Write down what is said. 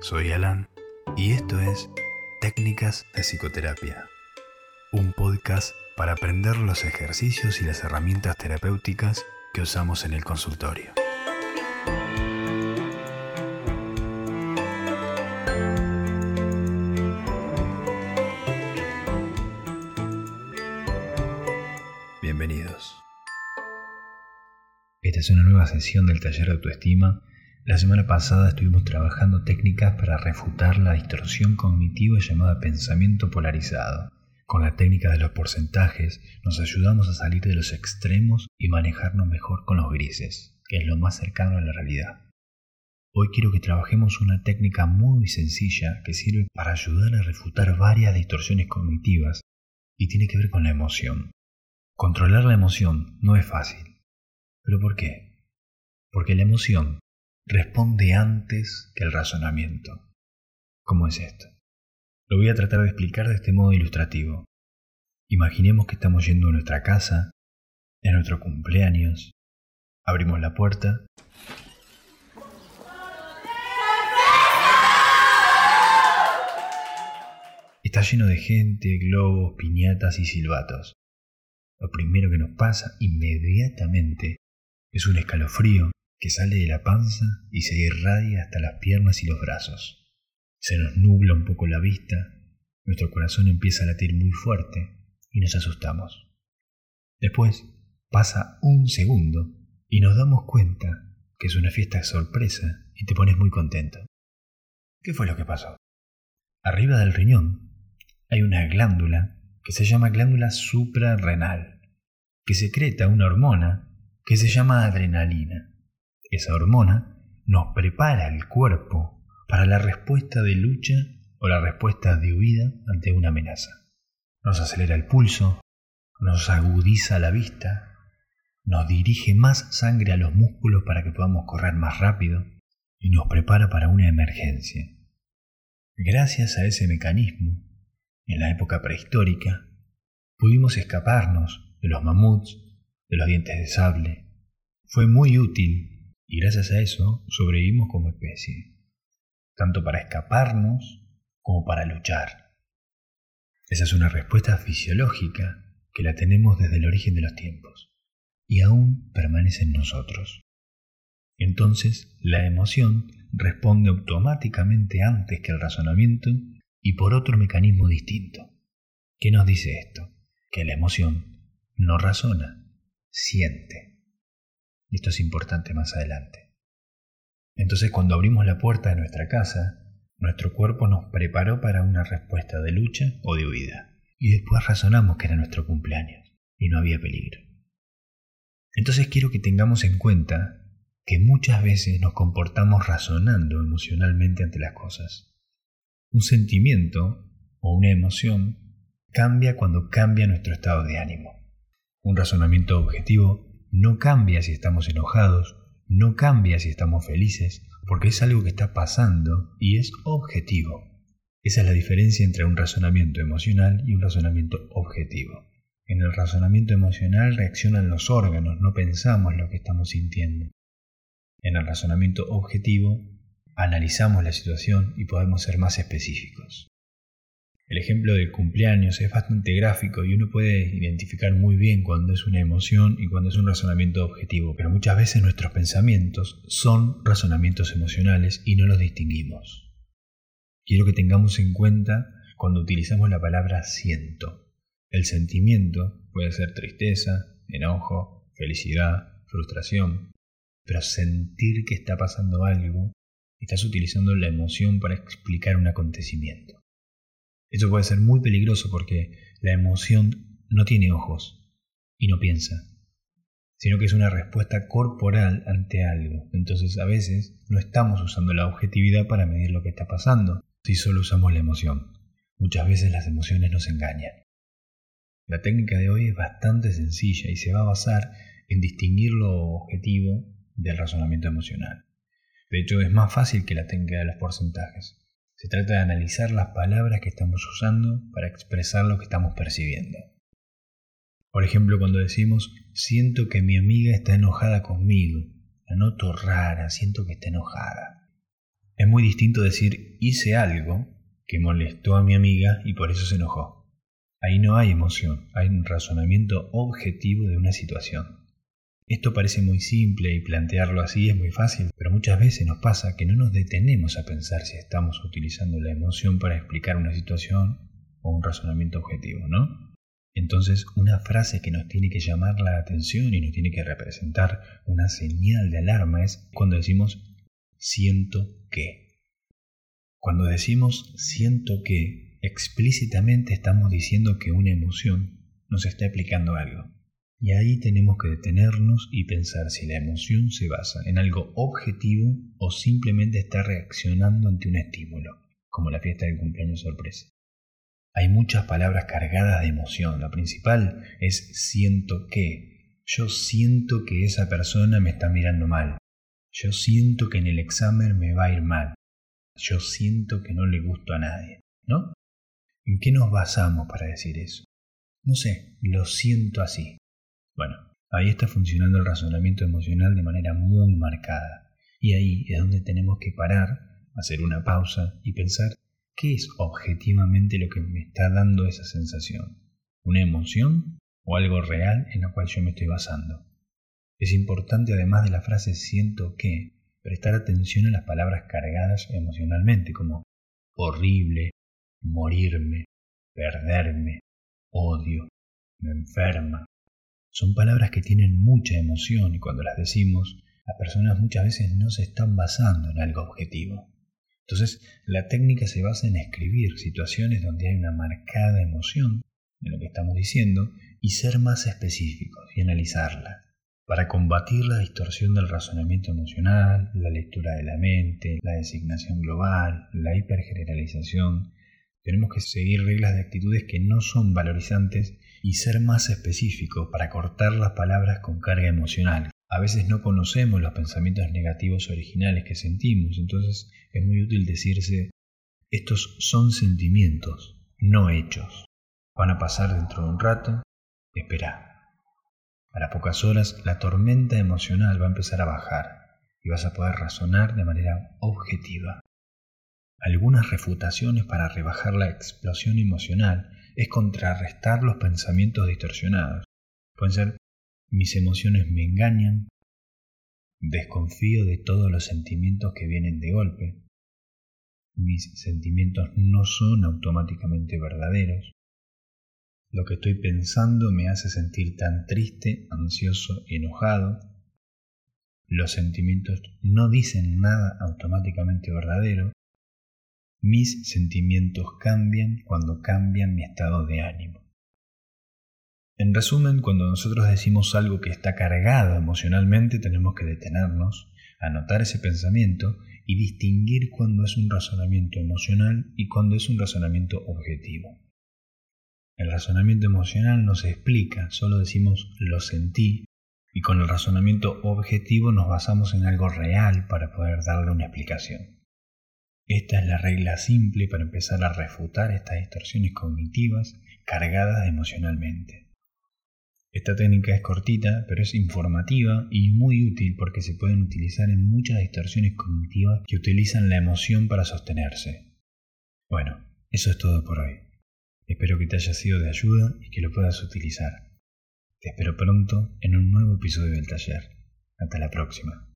soy Alan y esto es Técnicas de Psicoterapia, un podcast para aprender los ejercicios y las herramientas terapéuticas que usamos en el consultorio. Bienvenidos. Esta es una nueva sesión del taller de autoestima la semana pasada estuvimos trabajando técnicas para refutar la distorsión cognitiva llamada pensamiento polarizado. Con la técnica de los porcentajes nos ayudamos a salir de los extremos y manejarnos mejor con los grises, que es lo más cercano a la realidad. Hoy quiero que trabajemos una técnica muy sencilla que sirve para ayudar a refutar varias distorsiones cognitivas y tiene que ver con la emoción. Controlar la emoción no es fácil. ¿Pero por qué? Porque la emoción responde antes que el razonamiento. ¿Cómo es esto? Lo voy a tratar de explicar de este modo ilustrativo. Imaginemos que estamos yendo a nuestra casa, en nuestro cumpleaños, abrimos la puerta Está lleno de gente, globos, piñatas y silbatos. Lo primero que nos pasa inmediatamente es un escalofrío que sale de la panza y se irradia hasta las piernas y los brazos. Se nos nubla un poco la vista, nuestro corazón empieza a latir muy fuerte y nos asustamos. Después pasa un segundo y nos damos cuenta que es una fiesta sorpresa y te pones muy contento. ¿Qué fue lo que pasó? Arriba del riñón hay una glándula que se llama glándula suprarrenal, que secreta una hormona que se llama adrenalina. Esa hormona nos prepara el cuerpo para la respuesta de lucha o la respuesta de huida ante una amenaza. Nos acelera el pulso, nos agudiza la vista, nos dirige más sangre a los músculos para que podamos correr más rápido y nos prepara para una emergencia. Gracias a ese mecanismo, en la época prehistórica, pudimos escaparnos de los mamuts, de los dientes de sable. Fue muy útil y gracias a eso sobrevivimos como especie, tanto para escaparnos como para luchar. Esa es una respuesta fisiológica que la tenemos desde el origen de los tiempos y aún permanece en nosotros. Entonces, la emoción responde automáticamente antes que el razonamiento y por otro mecanismo distinto. ¿Qué nos dice esto? Que la emoción no razona, siente. Esto es importante más adelante. Entonces cuando abrimos la puerta de nuestra casa, nuestro cuerpo nos preparó para una respuesta de lucha o de huida. Y después razonamos que era nuestro cumpleaños y no había peligro. Entonces quiero que tengamos en cuenta que muchas veces nos comportamos razonando emocionalmente ante las cosas. Un sentimiento o una emoción cambia cuando cambia nuestro estado de ánimo. Un razonamiento objetivo no cambia si estamos enojados, no cambia si estamos felices, porque es algo que está pasando y es objetivo. Esa es la diferencia entre un razonamiento emocional y un razonamiento objetivo. En el razonamiento emocional reaccionan los órganos, no pensamos lo que estamos sintiendo. En el razonamiento objetivo analizamos la situación y podemos ser más específicos. El ejemplo del cumpleaños es bastante gráfico y uno puede identificar muy bien cuando es una emoción y cuando es un razonamiento objetivo, pero muchas veces nuestros pensamientos son razonamientos emocionales y no los distinguimos. Quiero que tengamos en cuenta cuando utilizamos la palabra siento. El sentimiento puede ser tristeza, enojo, felicidad, frustración, pero sentir que está pasando algo, estás utilizando la emoción para explicar un acontecimiento. Eso puede ser muy peligroso porque la emoción no tiene ojos y no piensa, sino que es una respuesta corporal ante algo. Entonces a veces no estamos usando la objetividad para medir lo que está pasando, si solo usamos la emoción. Muchas veces las emociones nos engañan. La técnica de hoy es bastante sencilla y se va a basar en distinguir lo objetivo del razonamiento emocional. De hecho, es más fácil que la técnica de los porcentajes. Se trata de analizar las palabras que estamos usando para expresar lo que estamos percibiendo. Por ejemplo, cuando decimos, siento que mi amiga está enojada conmigo, la noto rara, siento que está enojada. Es muy distinto decir hice algo que molestó a mi amiga y por eso se enojó. Ahí no hay emoción, hay un razonamiento objetivo de una situación. Esto parece muy simple y plantearlo así es muy fácil, pero muchas veces nos pasa que no nos detenemos a pensar si estamos utilizando la emoción para explicar una situación o un razonamiento objetivo, ¿no? Entonces, una frase que nos tiene que llamar la atención y nos tiene que representar una señal de alarma es cuando decimos siento que. Cuando decimos siento que, explícitamente estamos diciendo que una emoción nos está explicando algo. Y ahí tenemos que detenernos y pensar si la emoción se basa en algo objetivo o simplemente está reaccionando ante un estímulo, como la fiesta del cumpleaños sorpresa. Hay muchas palabras cargadas de emoción. La principal es siento que. Yo siento que esa persona me está mirando mal. Yo siento que en el examen me va a ir mal. Yo siento que no le gusto a nadie. ¿No? ¿En qué nos basamos para decir eso? No sé, lo siento así. Bueno, ahí está funcionando el razonamiento emocional de manera muy marcada. Y ahí es donde tenemos que parar, hacer una pausa y pensar ¿Qué es objetivamente lo que me está dando esa sensación? ¿Una emoción o algo real en lo cual yo me estoy basando? Es importante, además de la frase siento que, prestar atención a las palabras cargadas emocionalmente, como horrible, morirme, perderme, odio, me enferma. Son palabras que tienen mucha emoción y cuando las decimos, las personas muchas veces no se están basando en algo objetivo. Entonces, la técnica se basa en escribir situaciones donde hay una marcada emoción en lo que estamos diciendo y ser más específicos y analizarla. Para combatir la distorsión del razonamiento emocional, la lectura de la mente, la designación global, la hipergeneralización, tenemos que seguir reglas de actitudes que no son valorizantes y ser más específicos para cortar las palabras con carga emocional, a veces no conocemos los pensamientos negativos originales que sentimos, entonces es muy útil decirse, estos son sentimientos, no hechos. Van a pasar dentro de un rato, espera. A las pocas horas la tormenta emocional va a empezar a bajar y vas a poder razonar de manera objetiva. Algunas refutaciones para rebajar la explosión emocional es contrarrestar los pensamientos distorsionados. Pueden ser mis emociones me engañan, desconfío de todos los sentimientos que vienen de golpe, mis sentimientos no son automáticamente verdaderos, lo que estoy pensando me hace sentir tan triste, ansioso enojado, los sentimientos no dicen nada automáticamente verdadero, mis sentimientos cambian cuando cambian mi estado de ánimo. En resumen, cuando nosotros decimos algo que está cargado emocionalmente, tenemos que detenernos, anotar ese pensamiento y distinguir cuándo es un razonamiento emocional y cuándo es un razonamiento objetivo. El razonamiento emocional no se explica, solo decimos lo sentí y con el razonamiento objetivo nos basamos en algo real para poder darle una explicación. Esta es la regla simple para empezar a refutar estas distorsiones cognitivas cargadas emocionalmente. Esta técnica es cortita, pero es informativa y muy útil porque se pueden utilizar en muchas distorsiones cognitivas que utilizan la emoción para sostenerse. Bueno, eso es todo por hoy. Espero que te haya sido de ayuda y que lo puedas utilizar. Te espero pronto en un nuevo episodio del taller. Hasta la próxima.